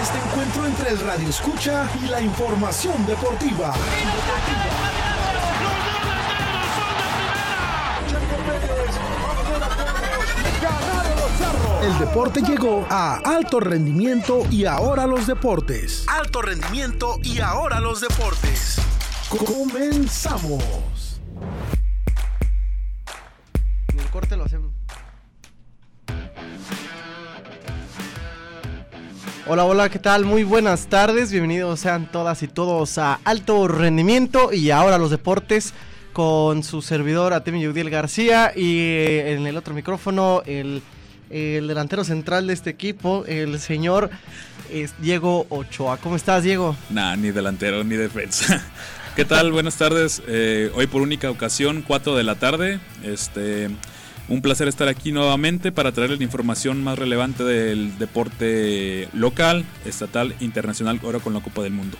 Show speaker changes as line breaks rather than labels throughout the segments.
a este encuentro entre el radio escucha y la información deportiva. El deporte llegó a alto rendimiento y ahora los deportes. Alto rendimiento y ahora los deportes. Comenzamos.
Hola, hola, ¿qué tal? Muy buenas tardes, bienvenidos sean todas y todos a Alto Rendimiento y ahora los deportes con su servidor Atemi Yudiel García y eh, en el otro micrófono el, el delantero central de este equipo, el señor Diego Ochoa. ¿Cómo estás, Diego?
Nah, ni delantero ni defensa. ¿Qué tal? Buenas tardes. Eh, hoy por única ocasión, 4 de la tarde. Este, un placer estar aquí nuevamente para traerles la información más relevante del deporte local, estatal, internacional, ahora con la Copa del Mundo.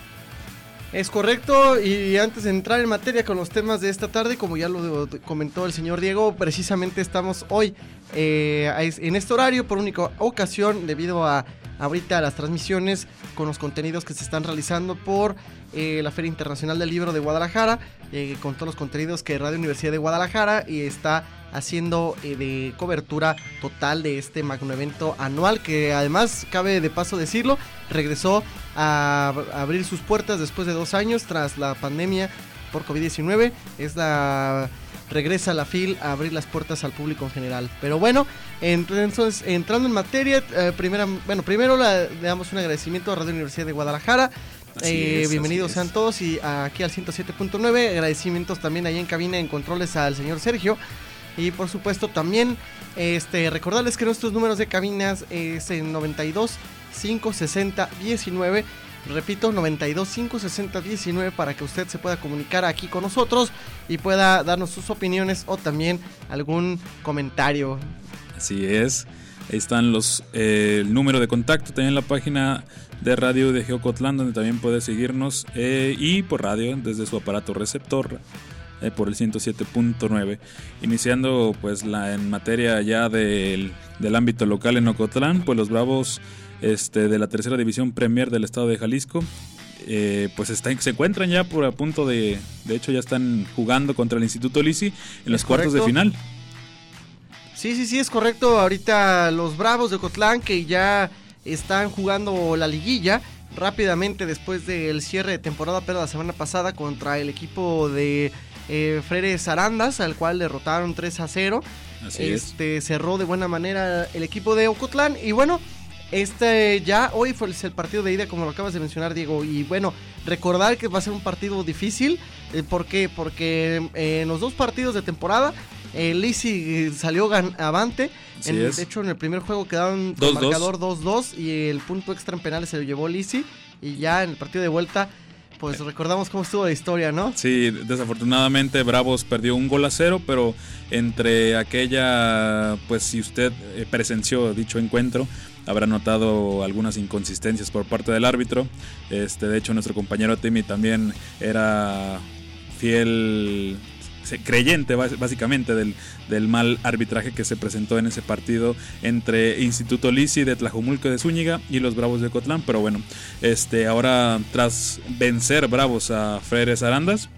Es correcto, y antes de entrar en materia con los temas de esta tarde, como ya lo comentó el señor Diego, precisamente estamos hoy eh, en este horario por única ocasión debido a ahorita las transmisiones con los contenidos que se están realizando por eh, la Feria Internacional del Libro de Guadalajara, eh, con todos los contenidos que Radio Universidad de Guadalajara y está haciendo eh, de cobertura total de este magno evento anual que además, cabe de paso decirlo, regresó a abrir sus puertas después de dos años tras la pandemia por COVID-19. Es la regresa la FIL a abrir las puertas al público en general. Pero bueno, entonces entrando en materia, primera, bueno, primero le damos un agradecimiento a Radio Universidad de Guadalajara eh, bienvenidos sean todos y aquí al 107.9. Agradecimientos también ahí en cabina en controles al señor Sergio. Y por supuesto también este, recordarles que nuestros números de cabinas es en 92 560 19. Repito, 92 560 19 para que usted se pueda comunicar aquí con nosotros y pueda darnos sus opiniones o también algún comentario.
Así es. Ahí están los eh, el número de contacto, también la página de radio de Geocotlán, donde también puede seguirnos eh, y por radio desde su aparato receptor eh, por el 107.9. Iniciando pues la en materia ya del, del, ámbito local en Ocotlán, pues los Bravos este, de la tercera división Premier del estado de Jalisco. Eh, pues están, se encuentran ya por a punto de, de hecho ya están jugando contra el Instituto Lisi en los cuartos de final.
Sí, sí, sí, es correcto. Ahorita los Bravos de Ocotlán que ya están jugando la liguilla rápidamente después del cierre de temporada, pero la semana pasada contra el equipo de eh, Freres Arandas, al cual derrotaron 3 a 0. este cerró de buena manera el equipo de Ocotlán y bueno, este ya hoy fue el partido de ida como lo acabas de mencionar Diego y bueno, recordar que va a ser un partido difícil, eh, ¿por qué? Porque eh, en los dos partidos de temporada el Lisi salió avante. de hecho, en el primer juego quedaron con marcador 2-2 y el punto extra en penales se lo llevó Lisi. Y ya en el partido de vuelta, pues recordamos cómo estuvo la historia, ¿no?
Sí, desafortunadamente Bravos perdió un gol a cero, pero entre aquella, pues si usted eh, presenció dicho encuentro, habrá notado algunas inconsistencias por parte del árbitro. Este, de hecho, nuestro compañero Timmy también era fiel creyente básicamente del, del, mal arbitraje que se presentó en ese partido entre Instituto Lisi de Tlajumulco de Zúñiga y los Bravos de Cotlán. Pero bueno, este, ahora tras vencer Bravos a Freires Arandas,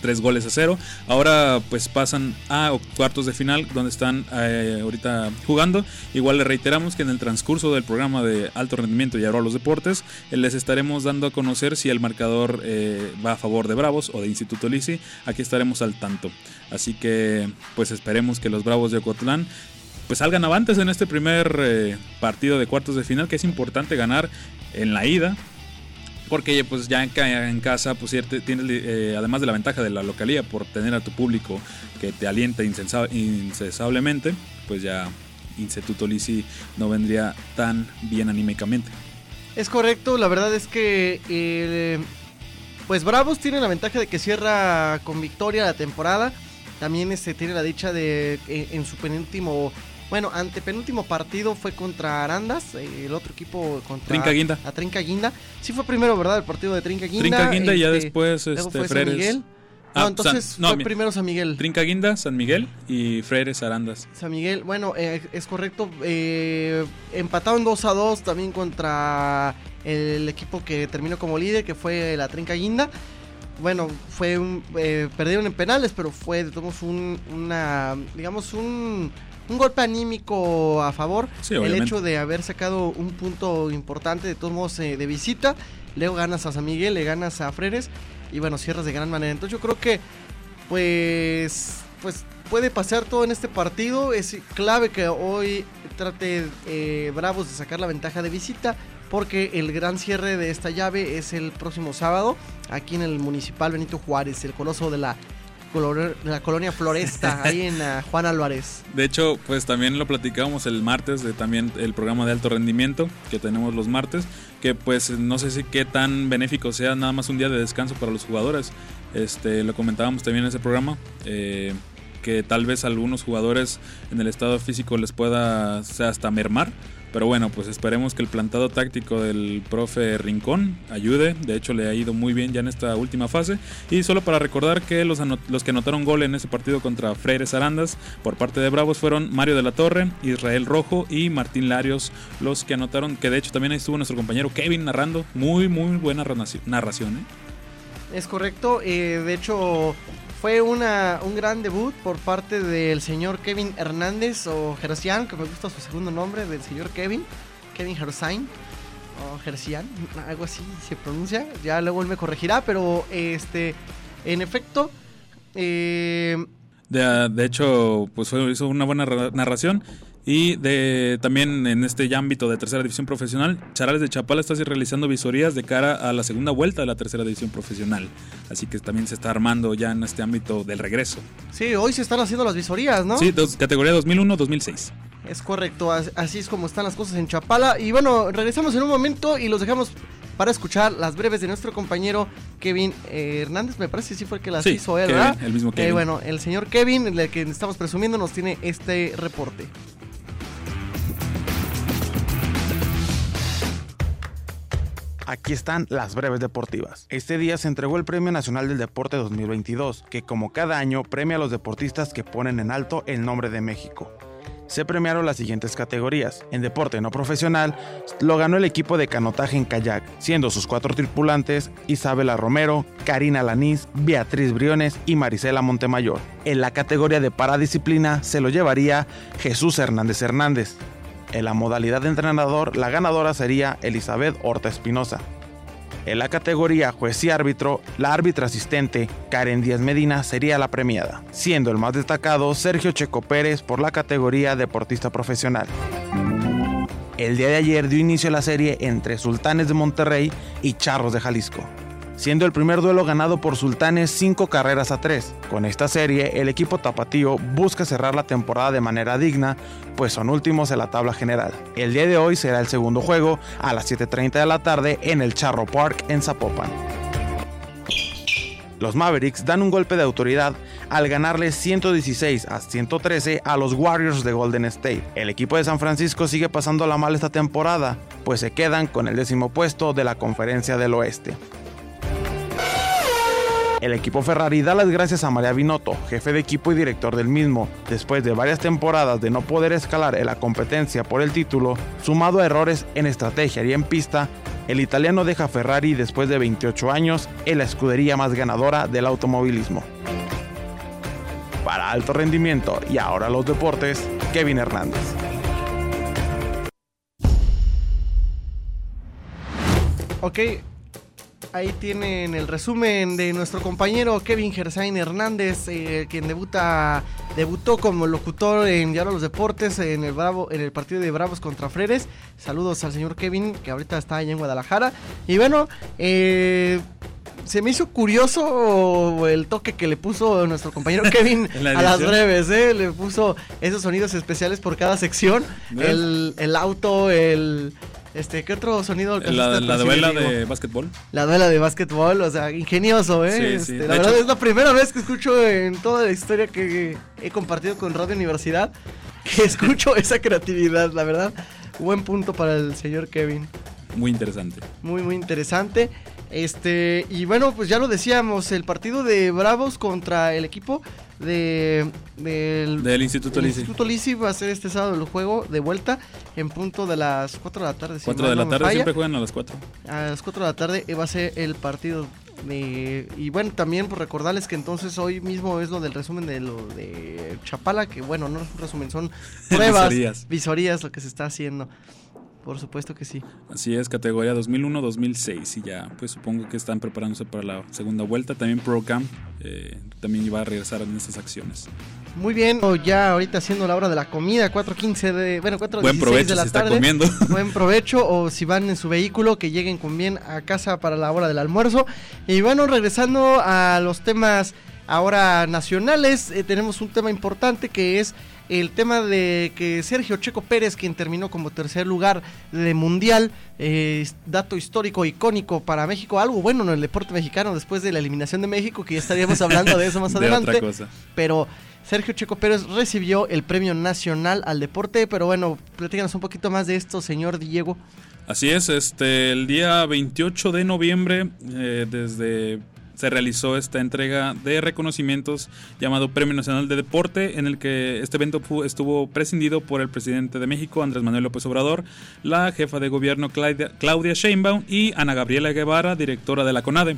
tres goles a cero. Ahora pues pasan a cuartos de final donde están eh, ahorita jugando. Igual le reiteramos que en el transcurso del programa de alto rendimiento y ahora los deportes eh, les estaremos dando a conocer si el marcador eh, va a favor de Bravos o de Instituto Lisi. Aquí estaremos al tanto. Así que pues esperemos que los Bravos de Ocotlán pues salgan avantes en este primer partido de cuartos de final que es importante ganar en la ida porque pues ya en, casa pues tienes eh, además de la ventaja de la localía por tener a tu público que te alienta incesablemente pues ya Instituto Lisi no vendría tan bien anímicamente.
Es correcto la verdad es que eh, pues Bravos tiene la ventaja de que cierra con victoria la temporada. También este, tiene la dicha de eh, en su penúltimo bueno, antepenúltimo partido fue contra Arandas, el otro equipo contra
Trinca Guinda.
A Trinca Guinda. Sí fue primero, ¿verdad? El partido de Trinca Guinda.
Trinca Guinda y ya este, después este,
Freres. Ah, no, entonces fue primero San Miguel.
Trinca Guinda, San Miguel y Freires Arandas.
San Miguel, bueno, eh, es correcto. Eh, empataron 2 a 2 también contra el equipo que terminó como líder, que fue la Trinca Guinda. Bueno, fue un, eh, perdieron en penales, pero fue un, una, digamos, un, un golpe anímico a favor. el hecho de haber sacado un punto importante, de todos modos, eh, de visita. Luego ganas a San Miguel, le ganas a Freres y bueno, cierras de gran manera. Entonces yo creo que pues pues puede pasar todo en este partido. Es clave que hoy trate eh, Bravos de sacar la ventaja de visita. Porque el gran cierre de esta llave es el próximo sábado. Aquí en el Municipal Benito Juárez. El coloso de la la colonia Floresta, ahí en ah, Juan Álvarez.
De hecho, pues también lo platicábamos el martes de también el programa de alto rendimiento que tenemos los martes, que pues no sé si qué tan benéfico sea nada más un día de descanso para los jugadores. Este, lo comentábamos también en ese programa. Eh, que tal vez algunos jugadores en el estado físico les pueda hasta mermar pero bueno, pues esperemos que el plantado táctico del profe Rincón ayude. De hecho, le ha ido muy bien ya en esta última fase. Y solo para recordar que los, los que anotaron gol en ese partido contra Freires Arandas por parte de Bravos fueron Mario de la Torre, Israel Rojo y Martín Larios, los que anotaron. Que de hecho también ahí estuvo nuestro compañero Kevin narrando. Muy, muy buena narración. ¿eh?
Es correcto. Eh, de hecho, fue una, un gran debut por parte del señor Kevin Hernández o Gersian, que me gusta su segundo nombre, del señor Kevin, Kevin Gersain o Gersian, algo así se pronuncia. Ya luego él me corregirá, pero este, en efecto, eh,
de, de, hecho, pues hizo una buena narración. Y de, también en este ámbito de tercera división profesional, Charales de Chapala está realizando visorías de cara a la segunda vuelta de la tercera división profesional. Así que también se está armando ya en este ámbito del regreso.
Sí, hoy se están haciendo las visorías, ¿no?
Sí, categoría 2001-2006.
Es correcto, así es como están las cosas en Chapala. Y bueno, regresamos en un momento y los dejamos para escuchar las breves de nuestro compañero Kevin eh, Hernández. Me parece que sí fue el que las hizo él, ¿verdad?
El mismo Kevin.
Eh, bueno, el señor Kevin, el que estamos presumiendo, nos tiene este reporte.
Aquí están las breves deportivas. Este día se entregó el Premio Nacional del Deporte 2022, que como cada año premia a los deportistas que ponen en alto el nombre de México. Se premiaron las siguientes categorías. En deporte no profesional, lo ganó el equipo de canotaje en kayak, siendo sus cuatro tripulantes Isabela Romero, Karina Lanís, Beatriz Briones y Marisela Montemayor. En la categoría de paradisciplina se lo llevaría Jesús Hernández Hernández, en la modalidad de entrenador, la ganadora sería Elizabeth Horta Espinosa. En la categoría juez y árbitro, la árbitra asistente, Karen Díaz Medina, sería la premiada, siendo el más destacado Sergio Checo Pérez por la categoría deportista profesional. El día de ayer dio inicio a la serie entre Sultanes de Monterrey y Charros de Jalisco siendo el primer duelo ganado por Sultanes 5 carreras a 3. Con esta serie, el equipo tapatío busca cerrar la temporada de manera digna, pues son últimos en la tabla general. El día de hoy será el segundo juego a las 7.30 de la tarde en el Charro Park en Zapopan. Los Mavericks dan un golpe de autoridad al ganarle 116 a 113 a los Warriors de Golden State. El equipo de San Francisco sigue pasando la mal esta temporada, pues se quedan con el décimo puesto de la Conferencia del Oeste. El equipo Ferrari da las gracias a María Binotto, jefe de equipo y director del mismo, después de varias temporadas de no poder escalar en la competencia por el título, sumado a errores en estrategia y en pista, el italiano deja Ferrari después de 28 años en la escudería más ganadora del automovilismo. Para alto rendimiento y ahora los deportes, Kevin Hernández.
Ok, Ahí tienen el resumen de nuestro compañero Kevin Gersain Hernández, eh, quien debuta, debutó como locutor en Diario los Deportes en el, Bravo, en el partido de Bravos contra Freres. Saludos al señor Kevin, que ahorita está ahí en Guadalajara. Y bueno, eh, se me hizo curioso el toque que le puso nuestro compañero Kevin a las breves, ¿eh? Le puso esos sonidos especiales por cada sección. El, el, auto, el, este, ¿qué otro sonido?
La, la duela de básquetbol.
La duela de básquetbol, o sea, ingenioso, ¿eh? Este, la verdad es la primera vez que escucho en toda la historia que he compartido con Radio Universidad que escucho esa creatividad, la verdad. Buen punto para el señor Kevin.
Muy interesante.
Muy, muy interesante. Este, y bueno, pues ya lo decíamos, el partido de Bravos contra el equipo de, del,
Del Instituto Lisi.
Instituto Lisi va a ser este sábado el juego de vuelta en punto de las 4 de la tarde. si
4
mal
de la
no
tarde,
falla.
siempre juegan a las 4.
A las 4 de la tarde eh, va a ser el partido. de- y bueno, también por recordarles que entonces hoy mismo es lo del resumen de lo de Chapala, que bueno, no es un resumen, son pruebas,
Visorías.
visorías lo que se está haciendo. Por supuesto que sí.
Así es, categoría 2001-2006 y ya, pues supongo que están preparándose para la segunda vuelta. También ProCam eh, también va a regresar en estas acciones.
Muy bien, ya ahorita haciendo la hora de la comida, 4.15 de, bueno, 4.16
Buen
de
provecho
la
si está
tarde.
comiendo.
Buen provecho o si van en su vehículo que lleguen con bien a casa para la hora del almuerzo. Y bueno, regresando a los temas ahora nacionales, eh, tenemos un tema importante que es el tema de que Sergio Checo Pérez, quien terminó como tercer lugar de mundial, eh, dato histórico icónico para México, algo bueno en el deporte mexicano después de la eliminación de México, que ya estaríamos hablando de eso más
de
adelante
otra cosa.
pero Sergio Checo Pérez recibió el premio nacional al deporte, pero bueno, platícanos un poquito más de esto, señor Diego.
Así es, este, el día 28 de noviembre, eh, desde se realizó esta entrega de reconocimientos llamado Premio Nacional de Deporte, en el que este evento estuvo prescindido por el presidente de México, Andrés Manuel López Obrador, la jefa de gobierno Claudia, Claudia Sheinbaum y Ana Gabriela Guevara, directora de la CONADE.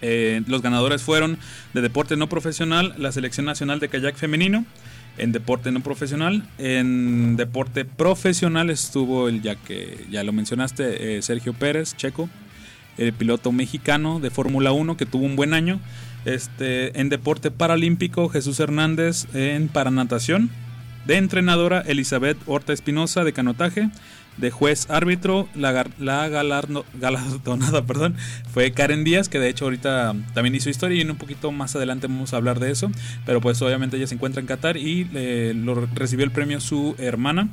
Eh, los ganadores fueron de deporte no profesional, la selección nacional de kayak femenino, en deporte no profesional, en deporte profesional estuvo el ya que ya lo mencionaste, eh, Sergio Pérez, checo, el piloto mexicano de Fórmula 1 que tuvo un buen año. Este, en deporte paralímpico, Jesús Hernández en paranatación. De entrenadora, Elizabeth Horta Espinosa de canotaje. De juez árbitro, la, galardonada perdón, fue Karen Díaz, que de hecho ahorita también hizo historia y un poquito más adelante vamos a hablar de eso. Pero pues obviamente ella se encuentra en Qatar y lo recibió el premio su hermana,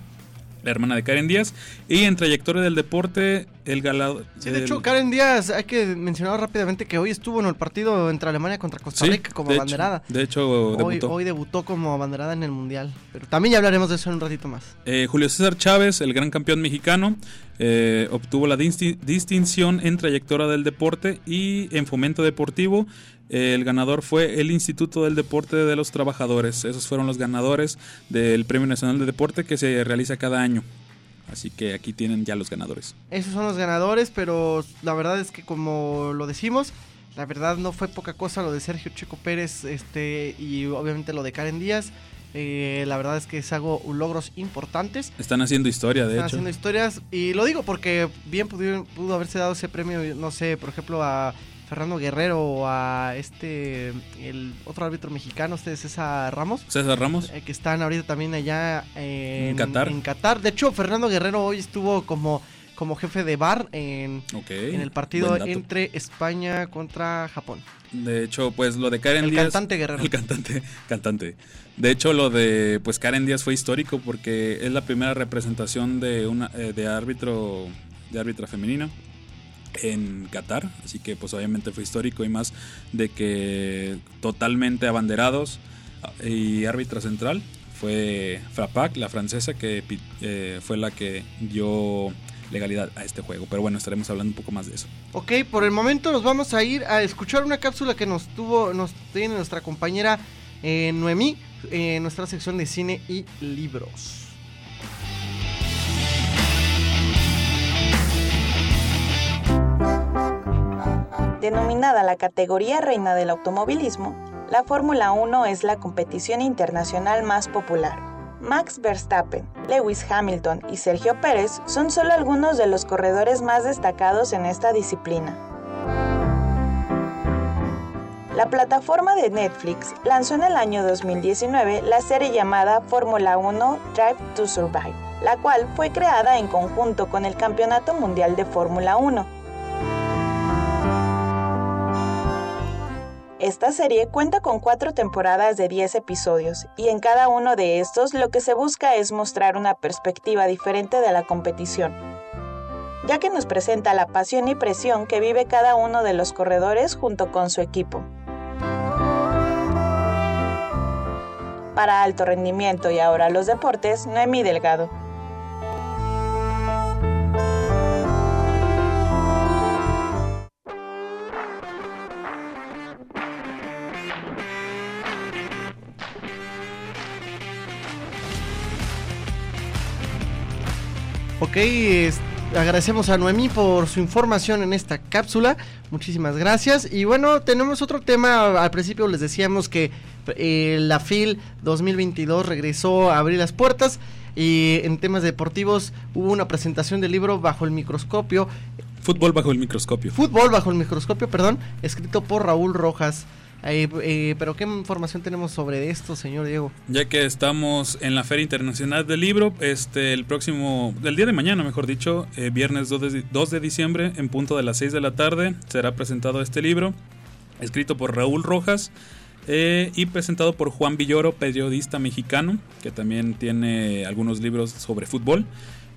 la hermana de Karen Díaz. Y en trayectoria del deporte, el galado.
Sí, de hecho, Karen Díaz, hay que mencionar rápidamente que hoy estuvo en el partido entre Alemania contra Costa
Sí,
Rica como
de hecho-
abanderada.
de hecho,
Hoy,
debutó.
hoy debutó como abanderada en el Mundial, pero también ya hablaremos de eso en un ratito más.
Eh, Julio César Chávez, el gran campeón mexicano, eh, obtuvo la disti- distinción en trayectoria del deporte y en fomento deportivo. El ganador fue el Instituto del Deporte de los Trabajadores. Esos fueron los ganadores del Premio Nacional de Deporte que se realiza cada año. Así que aquí tienen ya los ganadores.
Esos son los ganadores, pero la verdad es que como lo decimos, la verdad no fue poca cosa lo de Sergio Checo Pérez este y obviamente lo de Karen Díaz. Eh, la verdad es que es algo logros importantes.
Están haciendo historia, de
Están
hecho.
haciendo historias y lo digo porque bien pudo, pudo haberse dado ese premio, no sé, por ejemplo a Fernando Guerrero o a este, el otro árbitro mexicano, este César Ramos.
César Ramos.
eh, que están ahorita también allá en,
En Qatar.
en Qatar. De hecho, Fernando Guerrero hoy estuvo como, como jefe de bar en, en el partido entre España contra Japón.
De hecho, pues lo de Karen
El
Díaz.
cantante Guerrero.
El cantante, cantante. De hecho, lo de pues Karen Díaz fue histórico porque es la primera representación de una eh, de árbitro de árbitra femenina en Qatar, así que pues obviamente fue histórico y más de que totalmente abanderados ah, y árbitra central fue Frapac, la francesa que eh, fue la que dio legalidad a este juego. Pero bueno, estaremos hablando un poco más de eso.
Ok, por el momento nos vamos a ir a escuchar una cápsula que nos tuvo, nos tiene nuestra compañera eh, Noemí en nuestra sección de cine y libros.
Denominada la categoría reina del automovilismo, la Fórmula 1 es la competición internacional más popular. Max Verstappen, Lewis Hamilton y Sergio Pérez son solo algunos de los corredores más destacados en esta disciplina. La plataforma de Netflix lanzó en el año 2019 la serie llamada Fórmula 1 Drive to Survive, la cual fue creada en conjunto con el Campeonato Mundial de Fórmula 1. Esta serie cuenta con cuatro temporadas de 10 episodios y en cada uno de estos lo que se busca es mostrar una perspectiva diferente de la competición, ya que nos presenta la pasión y presión que vive cada uno de los corredores junto con su equipo. Para alto rendimiento y ahora los deportes, Noemi Delgado.
Ok, es- agradecemos a Noemí por su información en esta cápsula. Muchísimas gracias. Y bueno, tenemos otro tema. Al principio les decíamos que eh, la FIL 2022 regresó a abrir las puertas. Y en temas deportivos hubo una presentación del libro Bajo el microscopio,
Fútbol bajo el microscopio.
Fútbol bajo el microscopio, perdón, escrito por Raúl Rojas. Eh, eh, pero ¿qué información tenemos sobre esto, señor Diego?
Ya que estamos en la Feria Internacional del Libro, este, el próximo, el día de mañana, mejor dicho, eh, viernes 2 de, 2 de diciembre, en punto de las 6 de la tarde, será presentado este libro, escrito por Raúl Rojas eh, y presentado por Juan Villoro, periodista mexicano, que también tiene algunos libros sobre fútbol.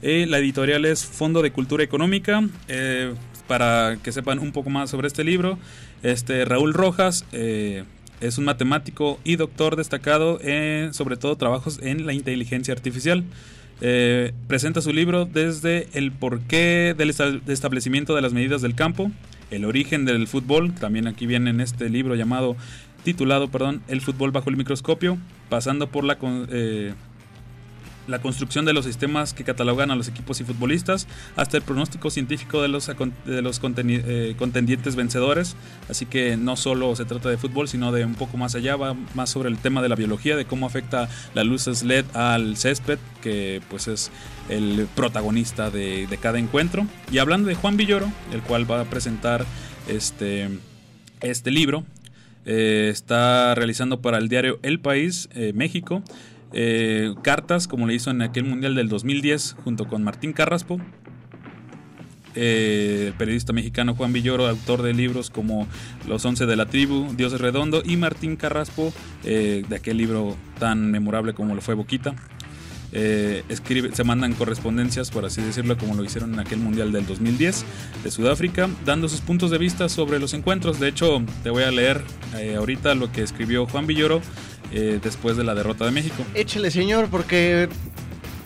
Eh, la editorial es Fondo de Cultura Económica. eh, para que sepan un poco más sobre este libro, este Raúl Rojas eh, es un matemático y doctor destacado en, sobre todo, trabajos en la inteligencia artificial. Eh, presenta su libro desde el porqué del esta- de establecimiento de las medidas del campo, el origen del fútbol, también aquí viene en este libro llamado, titulado, perdón, El fútbol bajo el microscopio, pasando por la, eh, la construcción de los sistemas que catalogan a los equipos y futbolistas, hasta el pronóstico científico de los, de los eh, contendientes vencedores. Así que no solo se trata de fútbol, sino de un poco más allá, va más sobre el tema de la biología, de cómo afecta la luz LED al césped, que pues es el protagonista de, de cada encuentro. Y hablando de Juan Villoro, el cual va a presentar este, este libro, eh, está realizando para el diario El País, eh, México, eh, cartas, como le hizo en aquel Mundial del 2010, junto con Martín Carraspo, eh, periodista mexicano Juan Villoro, autor de libros como Los Once de la Tribu, Dios es Redondo, y Martín Carraspo, eh, de aquel libro tan memorable como lo fue Boquita. Se mandan correspondencias, por así decirlo, como lo hicieron en aquel Mundial del 2010 de Sudáfrica, dando sus puntos de vista sobre los encuentros. De hecho, te voy a leer ahorita lo que escribió Juan Villoro eh, después de la derrota de México.
Échele, señor, porque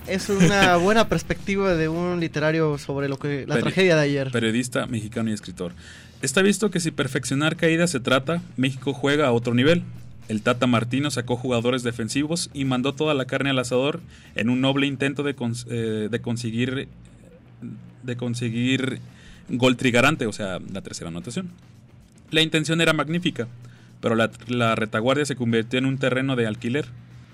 es una buena perspectiva de un literario sobre lo que la
Peri-
tragedia de ayer.
Periodista mexicano y escritor. Está visto que si perfeccionar caídas se trata, México juega a otro nivel. El Tata Martino sacó jugadores defensivos y mandó toda la carne al asador en un noble intento de, cons- eh, de conseguir de conseguir gol trigarante, o sea, la tercera anotación. La intención era magnífica, pero la, retaguardia se convirtió en un terreno de alquiler.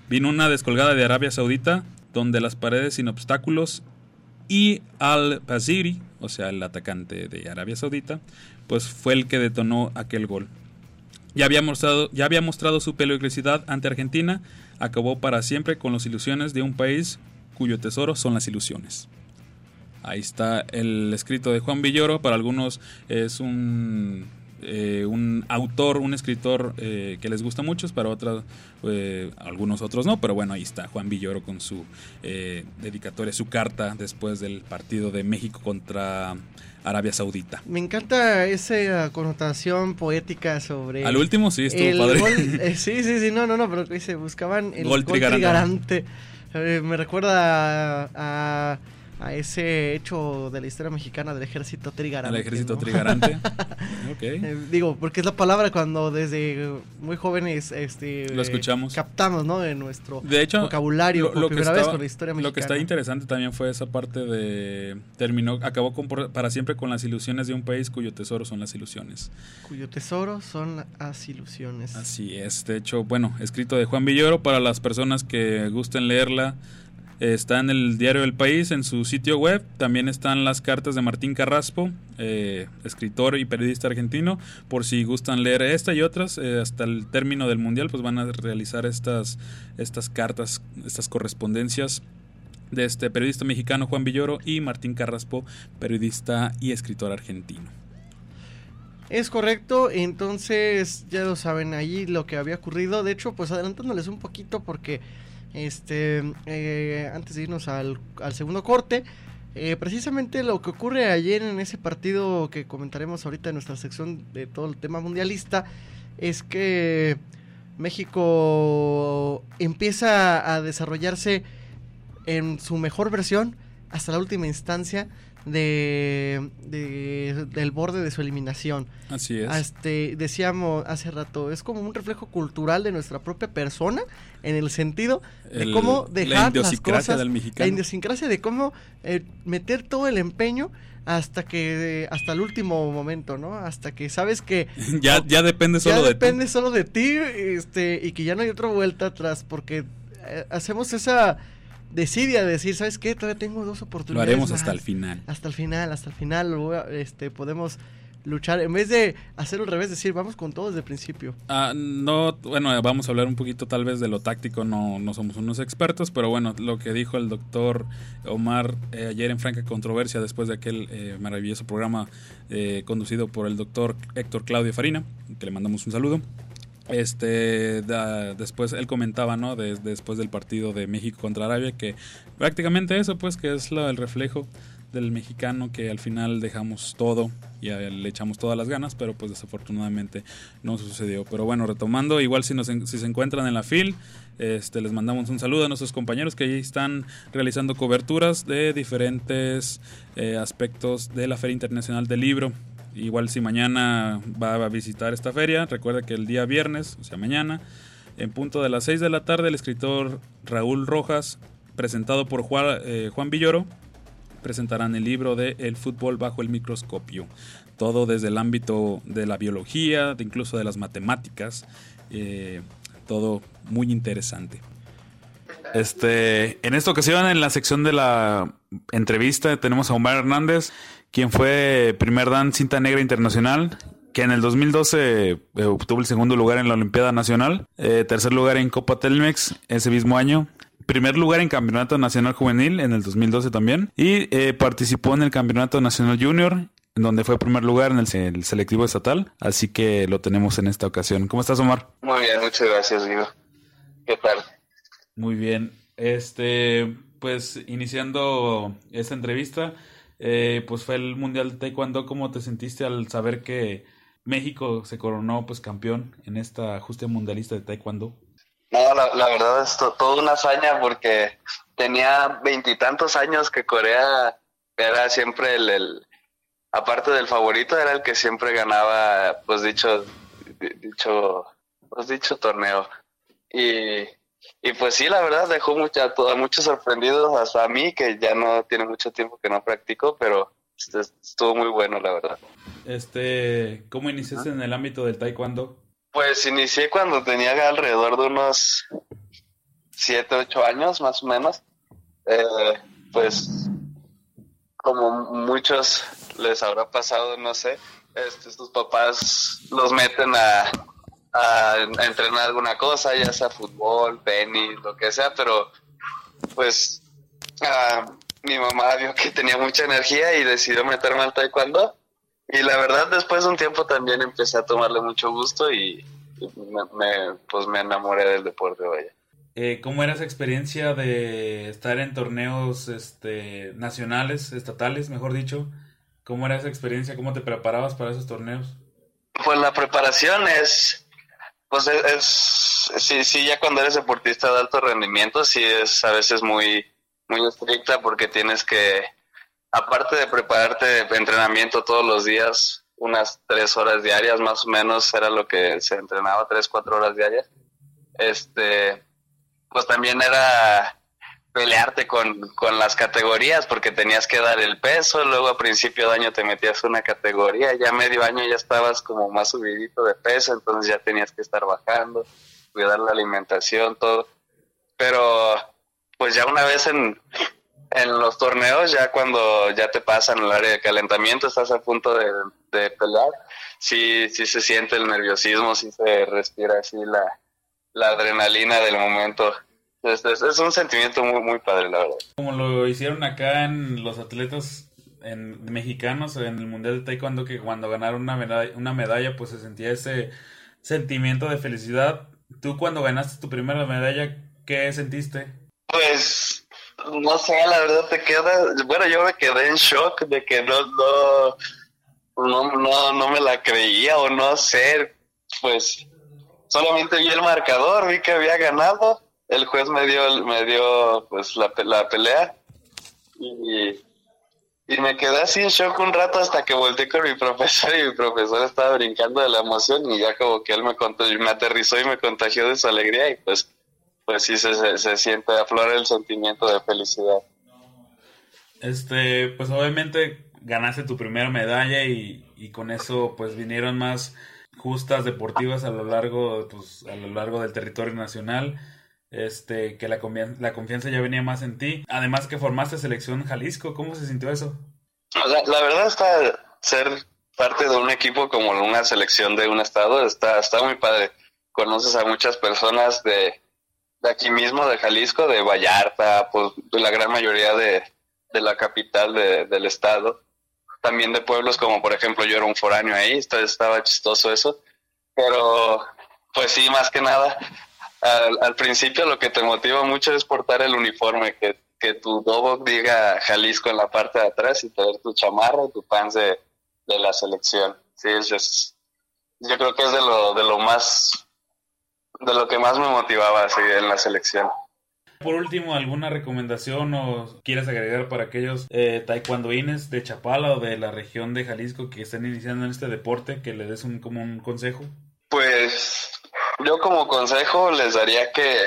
Vino una descolgada de Arabia Saudita, donde las paredes sin obstáculos y Al-Basiri, o sea, el atacante de Arabia Saudita, pues fue el que detonó aquel gol. Ya había mostrado, ya había mostrado su peligrosidad ante Argentina, acabó para siempre con las ilusiones de un país cuyo tesoro son las ilusiones. Ahí está el escrito de Juan Villoro, para algunos es un, eh, un autor, un escritor eh, que les gusta mucho, para otros, eh, algunos otros no, pero bueno, ahí está Juan Villoro con su eh, dedicatoria, su carta después del partido de México contra Arabia Saudita.
Me encanta esa connotación poética sobre.
Al último sí estuvo
el
padre.
gol- sí, sí, sí, no, no, no, pero dice, buscaban el
Gol
gol,
trigarante.
trigarante. Me recuerda a, a- a ese hecho de la historia mexicana del ejército trigarante.
Al ejército
¿no?
trigarante. ok.
Eh, digo, porque es la palabra cuando desde muy jóvenes este,
Lo escuchamos.
captamos, ¿no? En nuestro
De hecho,
vocabulario por primera vez
estaba-
con la historia
Lo que
mexicana.
está interesante también fue esa parte de terminó acabó con para siempre con las ilusiones de un país cuyo tesoro son las ilusiones.
Cuyo tesoro son las ilusiones.
Así es. De hecho, bueno, escrito de Juan Villoro para las personas que gusten leerla. Está en el diario El País, en su sitio web. También están las cartas de Martín Carraspo, eh, escritor y periodista argentino. Por si gustan leer esta y otras, eh, hasta el término del Mundial, pues van a realizar estas, estas cartas, estas correspondencias de este periodista mexicano Juan Villoro y Martín Carraspo, periodista y escritor argentino.
Es correcto, entonces ya lo saben allí lo que había ocurrido. De hecho, pues adelantándoles un poquito porque este eh, antes de irnos al, al segundo corte, eh, precisamente lo que ocurre ayer en ese partido que comentaremos ahorita en nuestra sección de todo el tema mundialista es que México empieza a desarrollarse en su mejor versión hasta la última instancia de, del borde de su eliminación.
Así es.
Este, decíamos hace rato, es como un reflejo cultural de nuestra propia persona, en el sentido de cómo dejar
la
las cosas,
del mexicano.
la idiosincrasia de cómo eh, meter todo el empeño hasta que hasta el último momento, ¿no? Hasta que sabes que
ya ya depende solo de
depende solo de ti, este y que ya no hay otra vuelta atrás porque eh, hacemos esa decide a decir, ¿sabes qué? Todavía tengo dos oportunidades.
Lo haremos hasta el final.
Hasta el final, hasta el final. Este, podemos luchar. En vez de hacerlo al revés, decir, vamos con todo desde el principio.
Ah, no, bueno, vamos a hablar un poquito tal vez de lo táctico. No, no somos unos expertos, pero bueno, lo que dijo el doctor Omar eh, ayer en Franca Controversia, después de aquel eh, maravilloso programa eh, conducido por el doctor Héctor Claudio Farina, que le mandamos un saludo. Este, después él comentaba, ¿no? después del partido de México contra Arabia, que prácticamente eso, pues, que es el reflejo del mexicano que al final dejamos todo y le echamos todas las ganas, pero pues desafortunadamente no sucedió. Pero bueno, retomando, igual si, nos, si se encuentran en la FIL, este, les mandamos un saludo a nuestros compañeros que ahí están realizando coberturas de diferentes eh, aspectos de la Feria Internacional del Libro. Igual si mañana va a visitar esta feria, recuerda que el día viernes, o sea mañana, en punto de las 6 de la tarde, el escritor Raúl Rojas, presentado por Juan, eh, Juan Villoro, presentarán el libro de El fútbol bajo el microscopio. Todo desde el ámbito de la biología, de incluso de las matemáticas. Eh, todo muy interesante. Este, en esta ocasión, en la sección de la entrevista, tenemos a Omar Hernández, quien fue primer dan cinta negra internacional, que en el 2012 eh, obtuvo el segundo lugar en la Olimpiada Nacional, eh, tercer lugar en Copa Telmex ese mismo año, primer lugar en Campeonato Nacional Juvenil en el 2012 también, y eh, participó en el Campeonato Nacional Junior en donde fue primer lugar en el, selectivo estatal, así que lo tenemos en esta ocasión. ¿Cómo estás, Omar?
Muy bien, muchas gracias, Guido. ¿Qué tal?
Muy bien. Este, pues iniciando esta entrevista, eh, pues fue el Mundial de Taekwondo. ¿Cómo te sentiste al saber que México se coronó pues campeón en esta ajuste mundialista de Taekwondo?
No, la, verdad es toda una hazaña porque tenía veintitantos años que Corea era siempre el, aparte del favorito, era el que siempre ganaba, pues dicho, dicho, pues dicho torneo. Y y pues sí, la verdad dejó mucha, a muchos sorprendidos, hasta a mí, que ya no tiene mucho tiempo que no practico, pero este, estuvo muy bueno, la verdad.
Este, ¿Cómo iniciaste en el ámbito del taekwondo?
Pues inicié cuando tenía alrededor de unos 7, 8 años, más o menos. Eh, pues como muchos les habrá pasado, no sé, este, sus papás los meten a, a, entrenar alguna cosa, ya sea fútbol, tenis, lo que sea, pero pues mi mamá vio que tenía mucha energía y decidió meterme al taekwondo. Y la verdad, después de un tiempo también empecé a tomarle mucho gusto y, me, pues me enamoré del deporte, vaya.
Eh, ¿Cómo era esa experiencia de estar en torneos este, nacionales, estatales, mejor dicho? ¿Cómo era esa experiencia? ¿Cómo te preparabas para esos torneos?
Pues la preparación es, pues es, sí, sí, ya cuando eres deportista de alto rendimiento, sí es a veces muy, muy estricta porque tienes que, aparte de prepararte de entrenamiento todos los días, unas tres horas diarias más o menos era lo que se entrenaba, tres, cuatro horas diarias, este, pues también era pelearte con, con las categorías porque tenías que dar el peso, luego a principio de año te metías una categoría, ya medio año ya estabas como más subidito de peso, entonces ya tenías que estar bajando, cuidar la alimentación, todo. Pero pues ya una vez en, en los torneos, ya cuando ya te pasan el área de calentamiento, estás a punto de, de pelear, sí, sí se siente el nerviosismo, sí se respira así la, la adrenalina del momento es, un sentimiento muy, muy padre, la verdad.
Como lo hicieron acá en los atletas en, mexicanos en el Mundial de Taekwondo, que cuando ganaron una medalla, una medalla, pues se sentía ese sentimiento de felicidad. Tú cuando ganaste tu primera medalla, ¿qué sentiste?
Pues, no sé, la verdad te queda, bueno, yo me quedé en shock de que no, no, no, no, no me la creía o no sé, pues solamente vi el marcador, vi que había ganado el juez me dio, me dio pues la, la pelea Y, y me quedé así en shock un rato hasta que volteé con mi profesor y mi profesor estaba brincando de la emoción y ya como que él me contó, me aterrizó y me contagió de su alegría y pues, pues sí se, se, se siente, aflora el sentimiento de felicidad.
Este, pues obviamente ganaste tu primera medalla y, y con eso pues vinieron más justas deportivas a lo largo, pues, a lo largo del territorio nacional. Este, que la, la confianza ya venía más en ti. Además que formaste selección Jalisco, ¿cómo se sintió eso?
La, verdad está ser parte de un equipo como una selección de un estado está, está muy padre. Conoces a muchas personas de, de aquí mismo, de Jalisco, de Vallarta, pues de la gran mayoría de, de la capital de, del estado. También de pueblos como por ejemplo yo era un foráneo ahí, estaba chistoso eso. Pero pues sí, más que nada, al, al principio lo que te motiva mucho es portar el uniforme, que, que tu dobo diga Jalisco en la parte de atrás y tener tu chamarra y tu pants de, de la selección. Sí, es, es, yo creo que es de lo, de lo más, de lo que más me motivaba así, en la selección.
Por último, ¿alguna recomendación o quieres agregar para aquellos eh, taekwondoines de Chapala o de la región de Jalisco que estén iniciando en este deporte, que le des un, como un consejo?
Pues yo como consejo les daría que,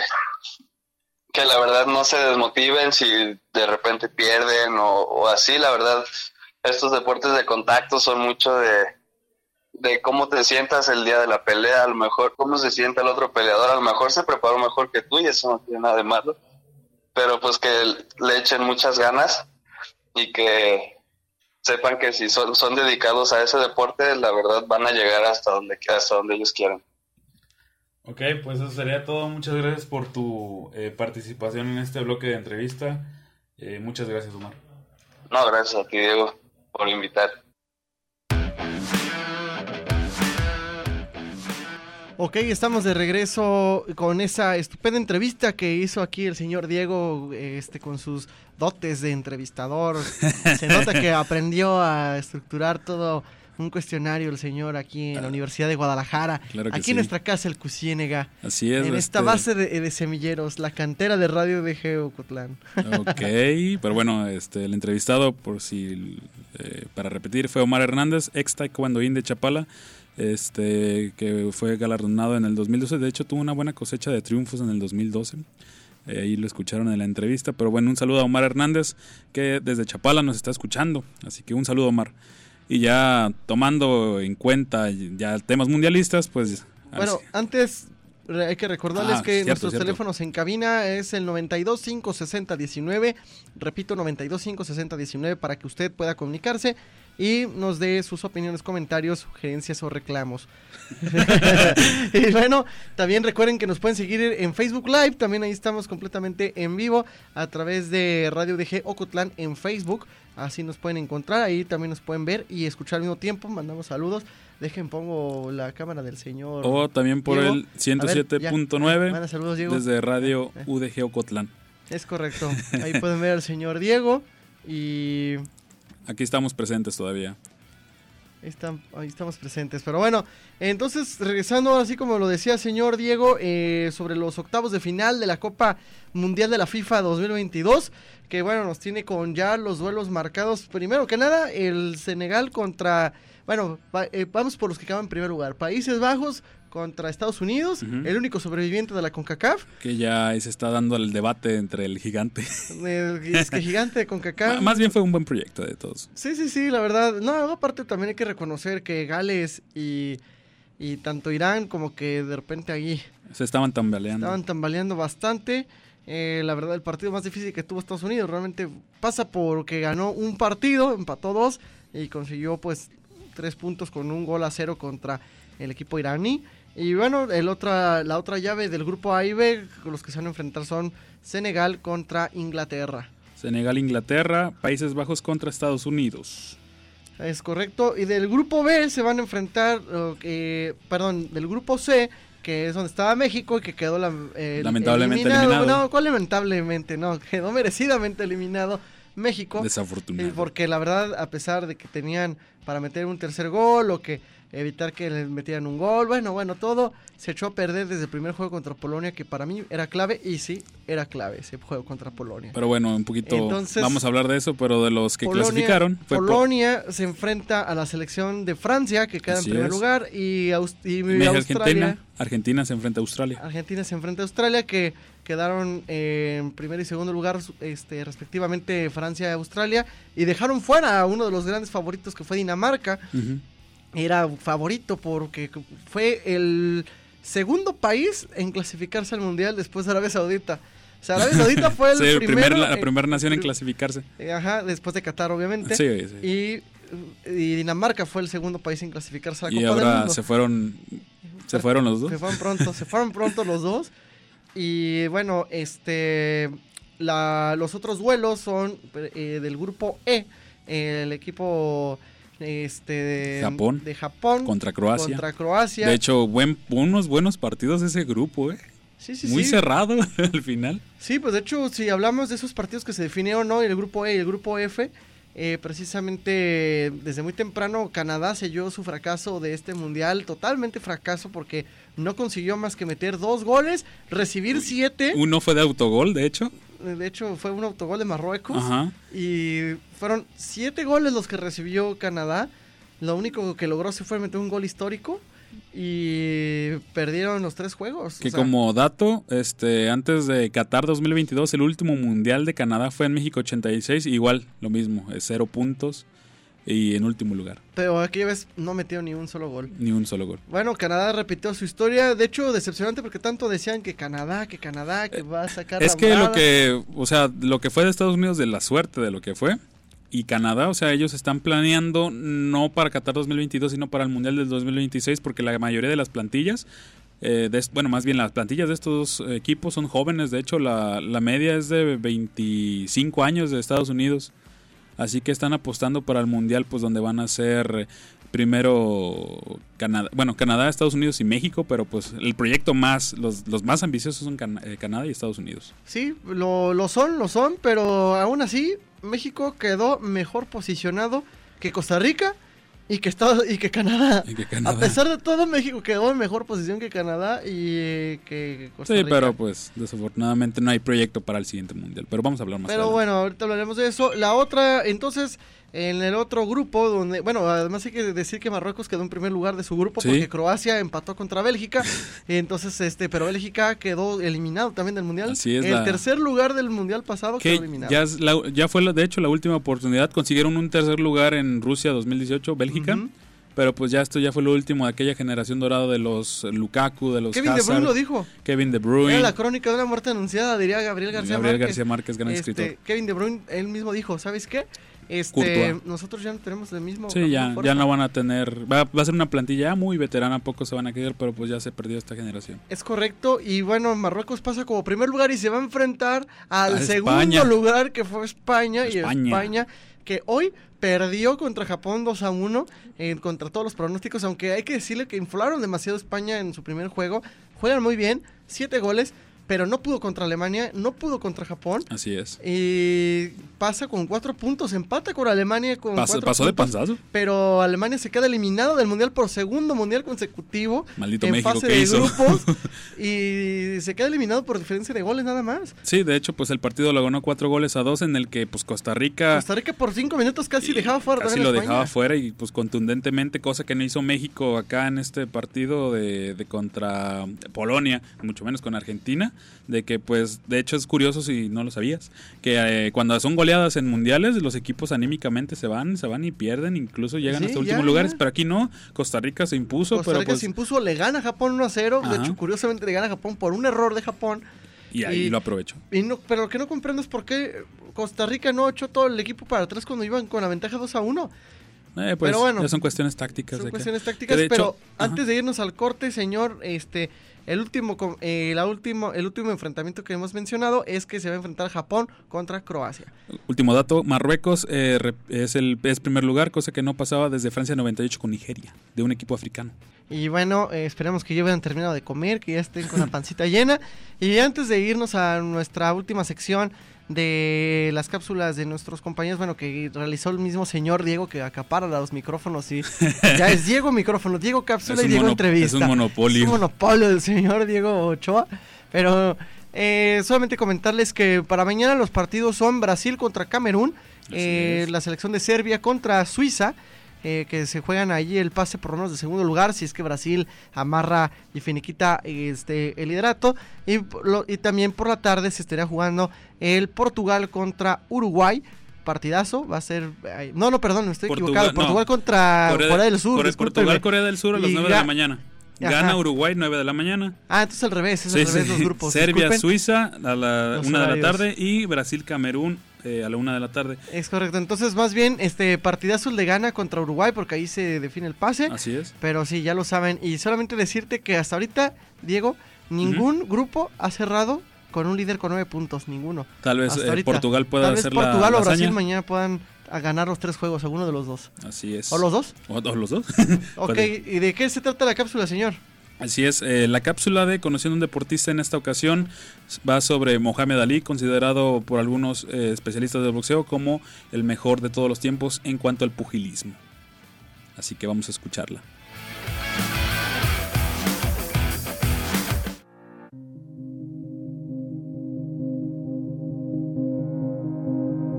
que la verdad no se desmotiven si de repente pierden o, así, la verdad estos deportes de contacto son mucho de, de cómo te sientas el día de la pelea, a lo mejor cómo se siente el otro peleador, a lo mejor se preparó mejor que tú y eso no tiene nada de malo, pero pues que le echen muchas ganas y que sepan que si son, son dedicados a ese deporte, la verdad van a llegar hasta donde, hasta donde ellos quieran.
Ok, pues eso sería todo. Muchas gracias por tu eh, participación en este bloque de entrevista. Eh, muchas gracias, Omar.
No, gracias a ti, Diego, por invitar.
Ok, estamos de regreso con esa estupenda entrevista que hizo aquí el señor Diego este, con sus dotes de entrevistador. Se nota que aprendió a estructurar todo un cuestionario el señor aquí en la Universidad de Guadalajara,
Claro
aquí
sí.
en nuestra casa, el Cusiénega,
Así es.
en esta
este,
base de, de semilleros, la cantera de radio de Geocotlán.
Ok, pero bueno, este, el entrevistado, por si, eh, para repetir, fue Omar Hernández, ex taekwondoín de Chapala, este, que fue galardonado en el 2012. De hecho, tuvo una buena cosecha de triunfos en el 2012. Eh, ahí lo escucharon en la entrevista. Pero bueno, un saludo a Omar Hernández, que desde Chapala nos está escuchando. Así que un saludo, Omar. Y ya tomando en cuenta ya temas mundialistas, pues...
Bueno, antes hay que recordarles
Ah,
que
cierto,
nuestros
cierto.
teléfonos en cabina es el 92 5 60 19, repito 92 5 60 19 para que usted pueda comunicarse y nos dé sus opiniones, comentarios, sugerencias o reclamos. y bueno, también recuerden que nos pueden seguir en Facebook Live, también ahí estamos completamente en vivo a través de Radio DG Ocotlán en Facebook. Así nos pueden encontrar, ahí también nos pueden ver y escuchar al mismo tiempo. Mandamos saludos. Dejen, pongo la cámara del señor.
O también por
Diego,
el
a ver, ya.
107.9
Manda saludos, Diego.
desde Radio
Eh.
UDG Ocotlán.
Es correcto. Ahí pueden ver al señor Diego. Y
Aquí estamos presentes todavía.
están, ahí estamos presentes. Pero bueno, entonces regresando así como lo decía el señor Diego, eh, sobre los octavos de final de la Copa Mundial de la FIFA 2022. Que bueno, nos tiene con ya los duelos marcados. Primero que nada, el Senegal contra... Bueno, va- eh, vamos por los que quedan en primer lugar. Países Bajos contra Estados Unidos, el único sobreviviente de la CONCACAF.
Que ya se está dando el debate entre el gigante.
El, es que gigante de CONCACAF.
Más bien fue un buen proyecto de todos.
Sí, sí, sí, la verdad. No, aparte también hay que reconocer que Gales y, y tanto Irán como que de repente ahí
Se estaban tambaleando.
estaban tambaleando bastante. Eh, la verdad, el partido más difícil que tuvo Estados Unidos realmente pasa porque ganó un partido, empató dos y consiguió pues tres puntos con un gol a cero contra el equipo iraní. Y bueno, el otra, la otra llave del grupo A y B, los que se van a enfrentar son Senegal contra Inglaterra.
Senegal, Inglaterra, Países Bajos contra Estados Unidos.
Es correcto. Y del grupo B se van a enfrentar, eh, perdón, del grupo C, que es donde estaba México y que quedó la- eh,
Lamentablemente eliminado.
No, ¿cuál lamentablemente? No, quedó merecidamente eliminado México. Eh,
Desafortunado.
porque la verdad, a pesar de que tenían para meter un tercer gol o que evitar que le metieran un gol, bueno, bueno, todo se echó a perder desde el primer juego contra Polonia, que para mí era clave, y sí, era clave ese juego contra Polonia.
Pero bueno, un poquito
Entonces,
vamos a hablar de eso, pero de los que
Polonia-
clasificaron fue po-
Polonia se enfrenta a la selección de Francia, que queda
Así
en primer
es.
lugar, y, Aus- y Australia.
Argentina, Argentina se enfrenta a Australia.
Argentina se enfrenta a Australia, que quedaron eh, en primer y segundo lugar, este, respectivamente Francia y Australia, y dejaron fuera a uno de los grandes favoritos que fue Dinamarca.
Ujú.
Era favorito porque fue el segundo país en clasificarse al Mundial después de Arabia Saudita. O sea, Arabia Saudita fue el
Sí, el
primero,
primer- la
eh,
primera nación en clasificarse.
eh, Ajá, después de Qatar, obviamente.
Sí, sí.
Y, y Dinamarca fue el segundo país en clasificarse a la
Y
Copa del
ahora
Mundo.
se fueron se fueron los dos.
Se fueron pronto, se fueron pronto los dos. Y bueno, este la, los otros duelos son eh, del grupo E, el equipo este de
Japón.
de Japón
Contra Croacia.
contra Croacia.
De hecho, buen, unos buenos partidos ese grupo, ¿eh?
sí, sí,
Muy
sí.
cerrado al final.
Sí, pues de hecho, si hablamos de esos partidos que se definieron, ¿no? El grupo E y el grupo F, eh, precisamente desde muy temprano Canadá selló su fracaso de este mundial, totalmente fracaso porque no consiguió más que meter dos goles, recibir siete,
Uno fue de autogol, de hecho.
De hecho fue un autogol de Marruecos
Ajá.
y fueron siete goles los que recibió Canadá, lo único que logró se fue meter un gol histórico y perdieron los tres juegos. o
Que
sea,
como dato, este, antes de Qatar 2022, el último mundial de Canadá fue en México 86, igual, lo mismo, eh, cero puntos y en último lugar,
Pero aquella vez no metió ni un solo gol.
ni un solo gol.
Bueno, Canadá repitió su historia. De hecho, decepcionante porque tanto decían que Canadá, que Canadá, que va a sacar
Es
la
que lo que, o sea, lo que fue de Estados Unidos, de la suerte de lo que fue, y Canadá, o sea, ellos están planeando no para Qatar 2022, sino para el Mundial del 2026, porque la mayoría de las plantillas, eh, de bueno, más bien las plantillas de estos dos equipos son jóvenes, de hecho, la, la media es de 25 años de Estados Unidos, así que están apostando para el Mundial, pues donde van a ser eh, primero Canadá, bueno, Canadá, Estados Unidos y México, pero pues el proyecto más, los, los más ambiciosos son eh, Canadá y Estados Unidos.
Sí, lo, lo son, lo son, pero aún así, México quedó mejor posicionado que Costa Rica y que, Estados, y que Canadá.
Y que
A pesar de todo, México quedó en mejor posición que Canadá y eh, que Costa
Sí, pero pues desafortunadamente no hay proyecto para el siguiente mundial. Pero vamos a hablar más
Pero bueno, ahorita hablaremos de eso. La otra, entonces, en el otro grupo, donde, bueno, además hay que decir que Marruecos quedó en primer lugar de su grupo
Sí.
porque Croacia empató contra Bélgica. entonces, este, pero Bélgica quedó eliminado también del mundial.
Así es,
El
la-
tercer lugar del mundial pasado
que
quedó eliminado.
ya, es la- ya fue la- de hecho la última oportunidad. Consiguieron un tercer lugar en Rusia 2018, Bélgica.
Ujú.
Pero pues ya esto ya fue lo último de aquella generación dorada de los Lukaku, de los
Kevin De Bruyne lo dijo.
Kevin De Bruyne,
Era la crónica de una muerte anunciada, diría Gabriel García
Gabriel
Márquez.
García Márquez, gran
Este,
escritor.
Kevin De Bruyne, él mismo dijo, ¿sabes qué? Este,
Courtois.
nosotros ya no tenemos el mismo.
Sí, ya, ya no van a tener. Va, va a ser una plantilla ya muy veterana, pocos se van a quedar, pero pues ya se perdió esta generación.
Es correcto, y bueno, Marruecos pasa como primer lugar y se va a enfrentar al
A
segundo
España.
lugar que fue España, y
España.
España que hoy perdió contra Japón 2 a 1 eh, contra todos los pronósticos, aunque hay que decirle que inflaron demasiado España en su primer juego, juegan muy bien, siete goles, pero no pudo contra Alemania, no pudo contra Japón.
Así es.
Y pasa con cuatro puntos, empata con Alemania con
Pasó,
cuatro
pasó de panzazo.
pero Alemania se queda eliminado del mundial por segundo mundial consecutivo
Maldito
en
México
fase
que
de
hizo.
grupos y se queda eliminado por diferencia de goles nada más.
Sí, de hecho, pues el partido lo ganó cuatro goles a dos, en el que pues Costa Rica
Costa Rica por cinco minutos casi dejaba fuera
casi lo dejaba fuera y pues contundentemente, cosa que no hizo México acá en este partido de, de contra Polonia, mucho menos con Argentina, de que pues de hecho es curioso si no lo sabías, que eh, cuando son goleadas en mundiales los equipos anímicamente se van, se van y pierden, incluso llegan
Sí,
hasta últimos lugares, pero aquí no, Costa Rica se impuso,
Costa
pero
Rica
pues
se impuso, le gana a Japón 1 a 0. De hecho, curiosamente le gana a Japón por un error de Japón.
y ahí
y-
lo.
Y no, pero lo que no comprendo es por qué Costa Rica no echó todo el equipo para atrás cuando iban con la ventaja 2 a 1.
Eh, pues
Pero bueno,
ya son cuestiones tácticas.
Son
de
cuestiones
que
tácticas,
de hecho-
pero
ajá.
antes de irnos al corte, señor, este, el último, eh, la último, el último enfrentamiento que hemos mencionado es que se va a enfrentar Japón contra Croacia.
Último dato, Marruecos eh, es el es primer lugar, cosa que no pasaba desde Francia 98 con Nigeria, de un equipo africano.
Y bueno, eh, esperemos que ya hayan terminado de comer, que ya estén con la pancita llena. Y antes de irnos a nuestra última sección de las cápsulas de nuestros compañeros, bueno, que realizó el mismo señor Diego que acapara los micrófonos y ya es Diego micrófono, Diego cápsula y Diego entrevista.
es un monopolio.
Es un monopolio del señor Diego Ochoa. Pero eh, solamente comentarles que para mañana los partidos son Brasil contra Camerún, eh, la selección de Serbia contra Suiza. Eh, que se juegan allí el pase por lo menos de segundo lugar si es que Brasil amarra y finiquita este el liderato y, lo- y también por la tarde se estaría jugando el Portugal contra Uruguay partidazo va a ser no no perdón me estoy
Portugal-
equivocado
no.
Portugal contra Corea, del Sur discúlpeme.
Portugal, Corea del Sur a las
Y
9 de la mañana.
Ajá.
Gana Uruguay 9 de la mañana.
ah entonces al revés es
Sí,
al revés
sí.
los grupos
Serbia,
disculpen.
Suiza a la
Los
1 de la tarde y Brasil, Camerún eh, a la 1 de la tarde.
Es correcto, entonces más bien este partidazo de gana contra Uruguay porque ahí se define el pase.
Así es.
Pero sí, ya lo saben. Y solamente decirte que hasta ahorita, Diego, ningún grupo ha cerrado con un líder con nueve puntos, ninguno.
Tal vez eh. Portugal pueda
Tal vez
hacer
Portugal
la,
o Brasil
hazaña.
mañana puedan a ganar los tres juegos, alguno de los dos.
Así es.
¿O los dos?
O, o los dos.
Ok. ¿y de qué se trata la cápsula, señor?
Así es, eh, la cápsula de Conociendo a un deportista en esta ocasión va sobre Mohamed Ali, considerado por algunos eh, especialistas del boxeo como el mejor de todos los tiempos en cuanto al pugilismo. Así que vamos a escucharla.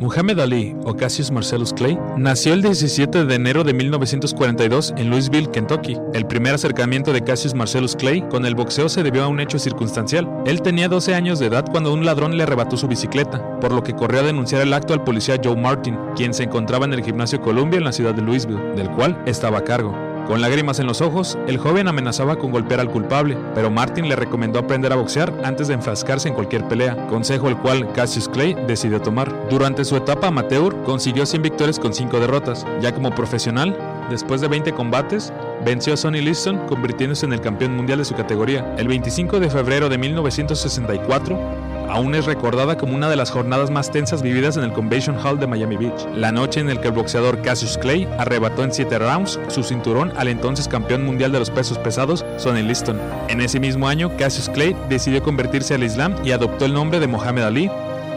Muhammad Ali, o Cassius Marcellus Clay, nació el 17 de enero de 1942 en Louisville, Kentucky. El primer acercamiento de Cassius Marcellus Clay con el boxeo se debió a un hecho circunstancial. Él tenía 12 años de edad cuando un ladrón le arrebató su bicicleta, por lo que corrió a denunciar el acto al policía Joe Martin, quien se encontraba en el gimnasio Columbia en la ciudad de Louisville, del cual estaba a cargo. Con lágrimas en los ojos, el joven amenazaba con golpear al culpable, pero Martin le recomendó aprender a boxear antes de enfrascarse en cualquier pelea, consejo el cual Cassius Clay decidió tomar. Durante su etapa amateur, consiguió 100 victorias con 5 derrotas. Ya como profesional, después de 20 combates, venció a Sonny Liston, convirtiéndose en el campeón mundial de su categoría. El 25 de febrero de 1964, aún es recordada como una de las jornadas más tensas vividas en el Convention Hall de Miami Beach, la noche en la que el boxeador Cassius Clay arrebató en 7 rounds su cinturón al entonces campeón mundial de los pesos pesados, Sonny Liston. En ese mismo año, Cassius Clay decidió convertirse al Islam y adoptó el nombre de Muhammad Ali,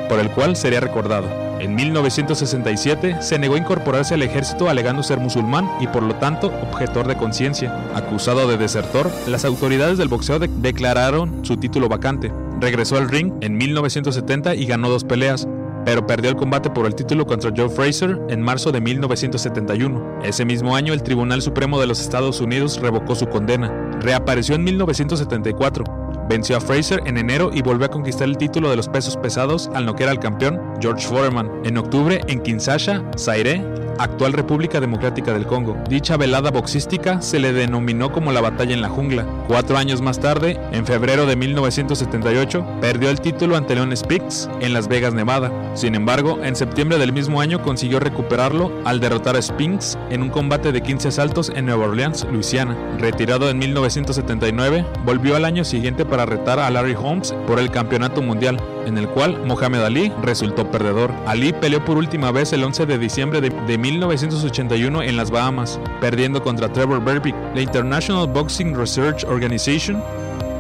por el cual sería recordado. En 1967 se negó a incorporarse al ejército alegando ser musulmán y por lo tanto objetor de conciencia. Acusado de desertor, las autoridades del boxeo de- declararon su título vacante. Regresó al ring en 1970 y ganó dos peleas, pero perdió el combate por el título contra Joe Fraser en marzo de 1971. Ese mismo año el Tribunal Supremo de los Estados Unidos revocó su condena. Reapareció en 1974. Venció a Fraser en enero y volvió a conquistar el título de los pesos pesados al noquear al campeón George Foreman. En octubre, en Kinshasa, Zaire, actual República Democrática del Congo. Dicha velada boxística se le denominó como la batalla en la jungla. Cuatro años más tarde, en febrero de 1978, perdió el título ante Leon Spinks en Las Vegas, Nevada. Sin embargo, en septiembre del mismo año consiguió recuperarlo al derrotar a Spinks en un combate de 15 asaltos en Nueva Orleans, Luisiana. Retirado en 1979, volvió al año siguiente para retar a Larry Holmes por el campeonato mundial, en el cual Mohamed Ali resultó perdedor. Ali peleó por última vez el 11 de diciembre de, de 1981 en las Bahamas, perdiendo contra Trevor Berbick. La International Boxing Research Organization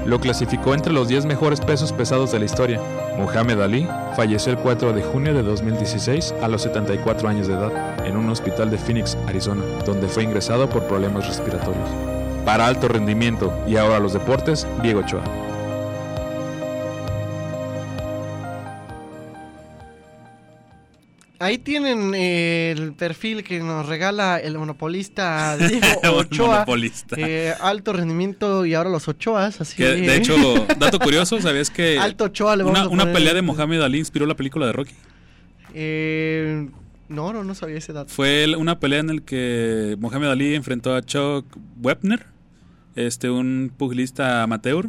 lo clasificó entre los 10 mejores pesos pesados de la historia. Muhammad Ali falleció el 4 de junio de 2016 a los 74 años de edad en un hospital de Phoenix, Arizona, donde fue ingresado por problemas respiratorios. Para alto rendimiento y ahora los deportes, Diego Ochoa.
Ahí tienen eh, el perfil que nos regala el monopolista Diego Ochoa.
monopolista.
Eh, alto rendimiento y ahora los Ochoas. Así
Que, de hecho, dato curioso, ¿sabías que
Alto Ochoa le vamos
una,
a
una
poner-
pelea de Mohamed Ali inspiró la película de Rocky?
Eh, no, no, no sabía ese dato.
Fue una pelea en la que Mohamed Ali enfrentó a Chuck Wepner, este, un pugilista amateur.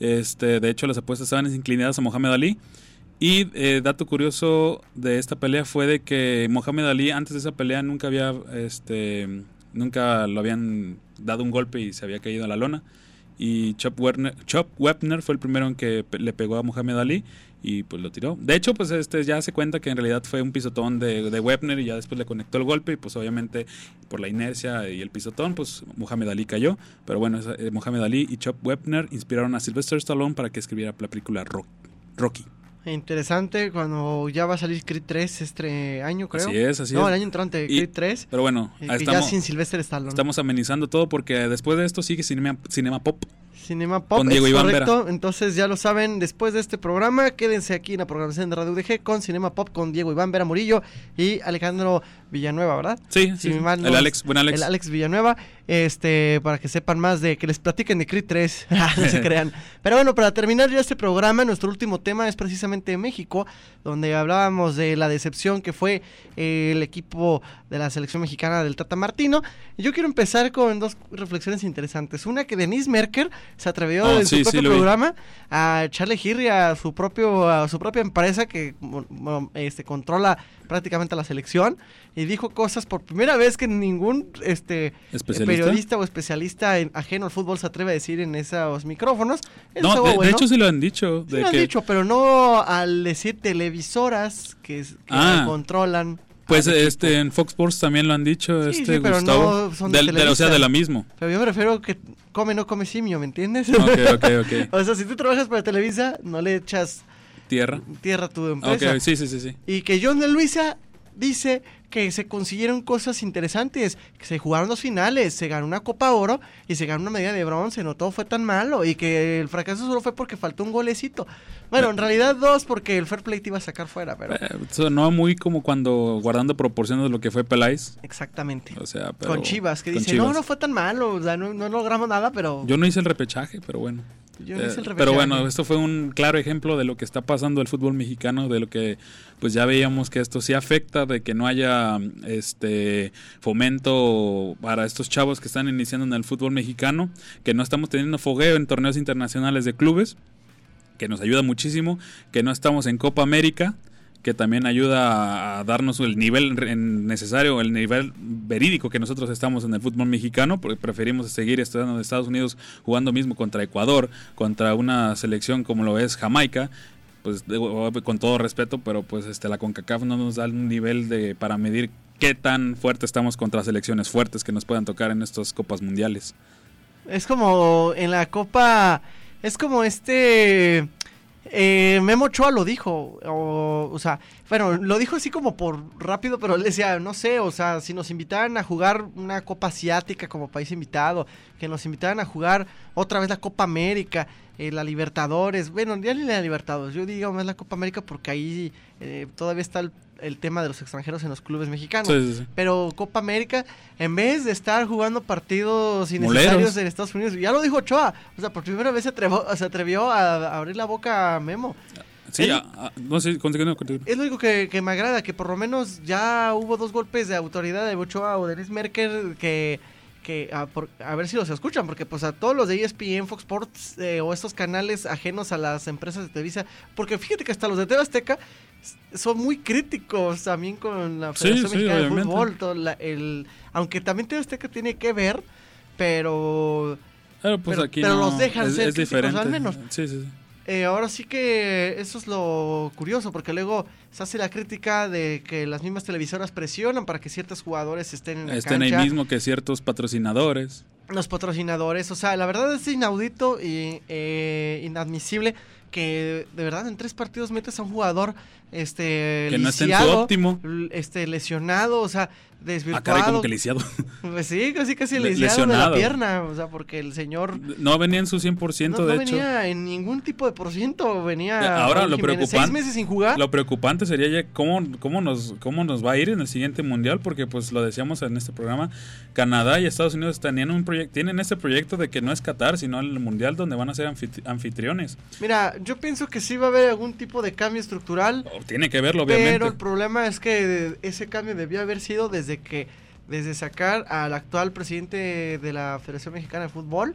Este, de hecho, las apuestas estaban inclinadas a Mohamed Ali. Y eh, dato curioso de esta pelea fue de que Mohamed Ali antes de esa pelea nunca había, este, nunca lo habían dado un golpe y se había caído a la lona. Y Chop Wepner fue el primero en que le pegó a Mohamed Ali
y pues lo tiró. De hecho, pues este ya se cuenta que en realidad fue un pisotón de, de Webner y ya después le conectó el golpe y pues obviamente por la inercia y el pisotón, pues Muhammad Ali cayó. Pero bueno, eh, Muhammad Ali y Chop Webner inspiraron a Sylvester Stallone para que escribiera la película Rock- Rocky.
Interesante cuando ya va a salir Creed 3 este año, creo.
Así es, así
no,
es.
el año entrante,
Y-
Creed 3.
Pero bueno,
y que ya
estamos,
sin Sylvester Stallone.
estamos amenizando todo porque después de esto sigue Cinema, Cinema Pop.
Cinema Pop,
Con Diego
es
Iván
correcto. Entonces ya lo saben, después de este programa, quédense aquí en la programación de Radio UDG con Cinema Pop con Diego Iván Vera Murillo y Alejandro Villanueva, ¿verdad?
Sí,
Si
sí,
mal no
el Alex, buen Alex.
El Alex Villanueva, este, para que sepan más de que les platiquen de Creed 3, Ah, no se crean. Pero bueno, para terminar ya este programa, nuestro último tema es precisamente México, donde hablábamos de la decepción que fue eh, el equipo de la selección mexicana del Tata Martino. Yo quiero empezar con dos reflexiones interesantes. Una que Denise Merker se atrevió
Oh,
en
sí,
su
sí,
propio
vi.
programa a echarle girri a su propio a su propia empresa que bueno, este controla prácticamente a la selección y dijo cosas por primera vez que ningún este
¿Especialista?
periodista o especialista en, ajeno al fútbol se atreve a decir en esos micrófonos. Eso
No, de, hecho sí lo han dicho.
Lo han dicho, pero no al decir televisoras que, que
Ah.
controlan.
Pues
equipo.
este en Fox Sports también lo han dicho,
Sí,
este
sí, pero
Gustavo.
no son de
Del- de- o sea, de la mismo.
Pero yo me refiero que come no come simio, ¿me entiendes?
Ok, ok, ok.
o sea, si tú trabajas para Televisa, no le echas
Tierra.
tierra tu empresa.
Ok, sí, sí, sí, sí.
Y que John de Luisa dice que se consiguieron cosas interesantes, que se jugaron dos finales, se ganó una Copa Oro y se ganó una medalla de bronce, no todo fue tan malo y que el fracaso solo fue porque faltó un golecito. Bueno, en realidad dos porque el fair play te iba a sacar fuera, pero
Eh, sonó muy como cuando guardando proporciones de lo que fue Peláez.
exactamente.
O sea, pero,
con Chivas, que dice,
Chivas.
no, no fue tan malo, o sea, no, no logramos nada, pero
Yo no hice el repechaje, pero bueno.
Yo
Eh,
hice el
pero bueno, esto fue un claro ejemplo de lo que está pasando el fútbol mexicano, de lo que pues ya veíamos que esto sí afecta, de que no haya este fomento para estos chavos que están iniciando en el fútbol mexicano, que no estamos teniendo fogueo en torneos internacionales de clubes, que nos ayuda muchísimo, que no estamos en Copa América, que también ayuda a darnos el nivel necesario, el nivel verídico que nosotros estamos en el fútbol mexicano, porque preferimos seguir estando en Estados Unidos jugando mismo contra Ecuador, contra una selección como lo es Jamaica, pues con todo respeto, pero pues este la CONCACAF no nos da un nivel de para medir qué tan fuerte estamos contra selecciones fuertes que nos puedan tocar en estas copas mundiales.
Es como en la Copa. Es como este. Eh, Memo Ochoa lo dijo. O, o sea, bueno, lo dijo así como por rápido, pero él decía, no sé, o sea, si nos invitaran a jugar una Copa Asiática como país invitado, que nos invitaran a jugar otra vez la Copa América, eh, la Libertadores, bueno, ya ni la Libertadores, yo digo más la Copa América porque ahí eh, todavía está el, el tema de los extranjeros en los clubes mexicanos.
Sí, sí, sí.
Pero Copa América, en vez de estar jugando partidos
Moleros.
innecesarios en Estados Unidos, ya lo dijo Ochoa, o sea, por primera vez se atrevió, se atrevió a, a abrir la boca a Memo.
Sí, a- a- no sé, continúa, continúa.
Es lo único que, que me agrada, que por lo menos ya hubo dos golpes de autoridad de Ochoa o de Denise Merkel que, que a, por- a ver si los escuchan, porque pues a todos los de ESPN, Fox Sports eh, o estos canales ajenos a las empresas de Televisa, porque fíjate que hasta los de TV Azteca son muy críticos también con la Federación
sí,
Mexicana de. Fútbol, todo la- el, aunque también TV Azteca tiene que ver, pero
Pero pues
Pero-
aquí
pero
no,
los dejan
es,
ser
es
críticos, al menos.
Sí, sí, sí.
Eh, ahora sí que eso es lo curioso, porque luego se hace la crítica de que las mismas televisoras presionan para que ciertos jugadores estén en la
Estén ahí
cancha,
mismo que ciertos patrocinadores.
los patrocinadores, o sea, la verdad es inaudito y eh, inadmisible que de verdad en tres partidos metes a un jugador este
Que no esté en su
lisiado,
óptimo.
este lesionado, o sea,
Ah,
desvirtuado.
caray, como que lisiado.
Pues sí, casi casi
Le-
lisiado de la
lesionado.
pierna, o sea, porque el señor
No venía en su 100%,
no, no
de hecho.
venía en ningún tipo de por ciento, venía
ahora
Raúl
lo
Jiménez,
preocupante-
seis meses sin jugar.
Lo preocupante sería ya cómo, cómo, nos, cómo nos va a ir en el siguiente mundial, porque pues lo decíamos en este programa, Canadá y Estados Unidos tenían un proyecto, tienen este proyecto de que no es Qatar, sino el mundial donde van a ser anfit- anfitriones.
Mira, yo pienso que sí va a haber algún tipo de cambio estructural,
O tiene que verlo, obviamente.
pero el problema es que ese cambio debió haber sido desde que desde sacar al actual presidente de la Federación Mexicana de Fútbol,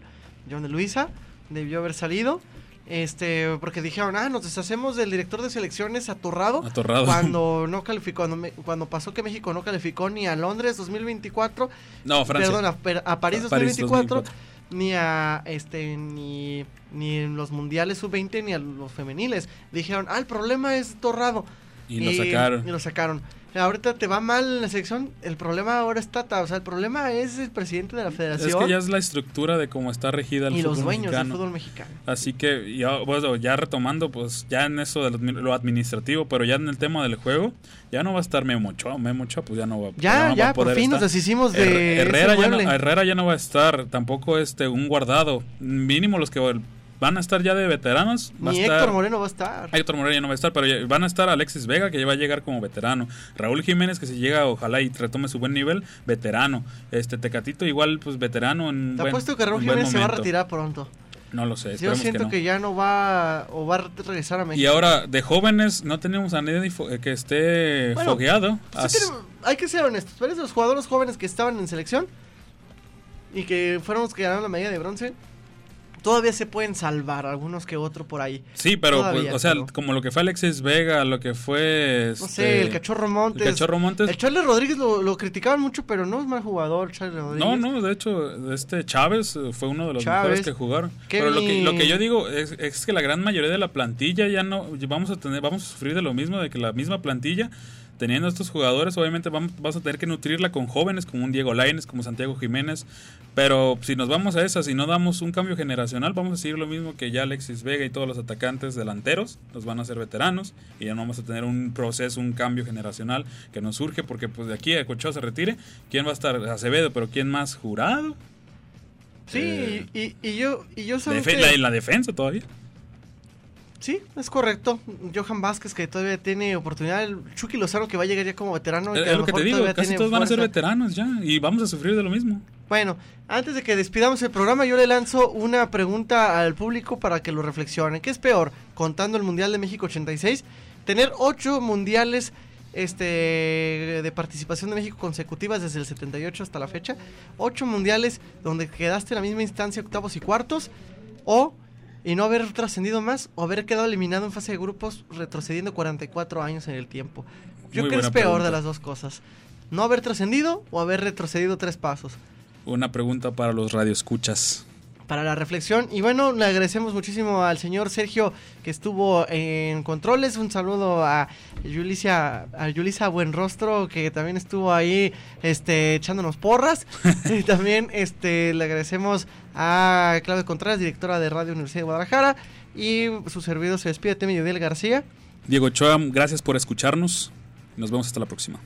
John de Luisa, debió haber salido. Este, porque dijeron, ah, nos deshacemos del director de selecciones atorrado.
Atorrado.
Cuando no calificó, cuando, me- cuando pasó que México no calificó ni a Londres 2024,
No, Francia.
perdón, a, per- a París
A París
2024, ni a este ni ni en los mundiales sub-20 ni a los femeniles. Dijeron, "Ah, el problema es Torrado."
Y lo sacaron.
Y lo sacaron. Ahorita te va mal en la selección, el problema ahora es Tata, o sea, el problema es el presidente de la federación.
Es que ya es la estructura de cómo está regida el
y
fútbol
los dueños
mexicano.
del fútbol mexicano.
Así que, ya, bueno, ya retomando, pues ya en eso de lo admi- lo administrativo, pero ya en el tema del juego, ya no va a estar Memo Ochoa. Memo Ochoa, pues ya no va,
Ya,
no va
ya,
a
por
poder
fin nos deshicimos de
Her- Herrera,
ese
ya no. Herrera ya no va a estar, tampoco este un guardado. Mínimo los que van a estar ya de veteranos. Va a
Ni
estar,
Héctor Moreno va a estar.
Héctor Moreno ya no va a estar, pero van a estar Alexis Vega, que ya va a llegar como veterano. Raúl Jiménez, que si llega, ojalá y retome su buen nivel, veterano. Este Tecatito, igual, pues veterano en
Te
buen-
apuesto que Raúl Jiménez se va a retirar pronto.
No lo sé,
Yo siento
que no.
que, ya no va o va a regresar a México.
Y ahora, de jóvenes, no tenemos a nadie fo- que esté
Bueno,
fogueado.
Sí tenemos- hay que ser honestos. Pero los jugadores jóvenes que estaban en selección y que fueron los que ganaron la medalla de bronce, todavía se pueden salvar algunos que otro por ahí.
Sí, pero,
Todavía,
pues, o sea,
pero-
como lo que fue Alexis Vega, lo que fue...
No
este,
sé, el Cachorro Montes.
El Cachorro Montes.
El Charles Rodríguez lo, lo criticaban mucho, pero no es mal jugador, Charles Rodríguez.
No, no, de hecho, este Chávez eh, fue uno de los
Chávez.
mejores que jugaron.
Kevin-
Pero lo que, lo que yo digo es, es que la gran mayoría de la plantilla ya no vamos a tener, vamos a sufrir de lo mismo, de que la misma plantilla, teniendo estos jugadores, obviamente vamos, vas a tener que nutrirla con jóvenes como un Diego Lainez, como Santiago Jiménez. Pero si nos vamos a esas y no damos un cambio generacional, vamos a seguir lo mismo que ya Alexis Vega y todos los atacantes delanteros, nos van a ser veteranos y ya no vamos a tener un proceso, un cambio generacional que nos surge porque pues de aquí a que Ochoa se retire, ¿quién va a estar? Acevedo, pero ¿quién más? ¿Jurado?
Sí,
Eh,
y, y yo, y yo sabes que-
la, la defensa todavía.
Sí, es correcto. Johan Vázquez que todavía tiene oportunidad. El Chucky Lozano que va a llegar ya como veterano.
Es,
que a
es lo que te digo, casi todos van a ser veteranos ya y vamos a sufrir de lo mismo.
Bueno, antes de que despidamos el programa, yo le lanzo una pregunta al público para que lo reflexionen. ¿Qué es peor, contando el Mundial de México 86, tener ocho mundiales este, de participación de México consecutivas desde el 78 hasta la fecha? Ocho mundiales donde quedaste en la misma instancia, octavos y cuartos, o y no haber trascendido más, o haber quedado eliminado en fase de grupos retrocediendo 44 años en el tiempo. Yo
Muy
creo que es peor
pregunta.
de las dos cosas. No haber trascendido o haber retrocedido tres pasos.
Una pregunta para los radioescuchas.
Para la reflexión. Y bueno, le agradecemos muchísimo al señor Sergio que estuvo en controles. Un saludo a Yulisa, a Yulisa Buenrostro que también estuvo ahí este, echándonos porras. y también este, le agradecemos a Claudia Contreras, directora de Radio Universidad de Guadalajara. Y su servidor se despide, Temi García.
Diego Ochoa, gracias por escucharnos. Nos vemos hasta la próxima.